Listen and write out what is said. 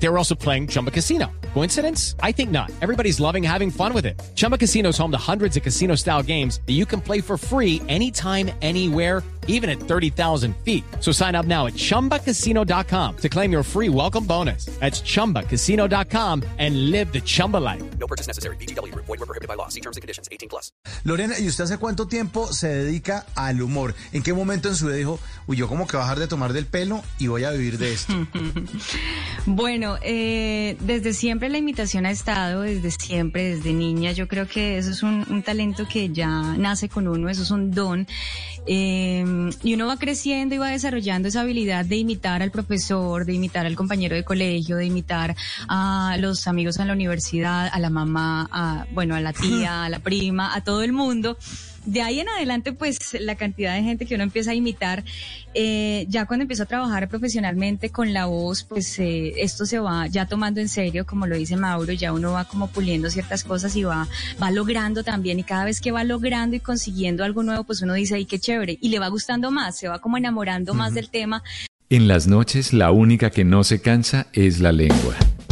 They were also playing Chumba Casino. Coincidence? I think not. Everybody's loving having fun with it. Chumba Casino is home to hundreds of casino style games that you can play for free anytime, anywhere, even at 30,000 feet. So sign up now at chumbacasino.com to claim your free welcome bonus. That's chumbacasino.com and live the Chumba life. No purchase necessary. BGW. Void were prohibited by law. See terms and conditions. 18 plus. Lorena, ¿y usted hace cuánto tiempo se dedica al humor? ¿En qué momento en su vida dijo, uy, yo como que bajar de tomar del pelo y voy a vivir de esto? Bueno, eh, desde siempre la imitación ha estado, desde siempre, desde niña. Yo creo que eso es un, un talento que ya nace con uno, eso es un don. Eh, y uno va creciendo y va desarrollando esa habilidad de imitar al profesor, de imitar al compañero de colegio, de imitar a los amigos en la universidad, a la mamá, a, bueno, a la tía, a la prima, a todo el mundo. De ahí en adelante, pues la cantidad de gente que uno empieza a imitar, eh, ya cuando empiezo a trabajar profesionalmente con la voz, pues eh, esto se va ya tomando en serio, como lo dice Mauro, ya uno va como puliendo ciertas cosas y va, va logrando también, y cada vez que va logrando y consiguiendo algo nuevo, pues uno dice, ay, qué chévere, y le va gustando más, se va como enamorando más del tema. En las noches la única que no se cansa es la lengua.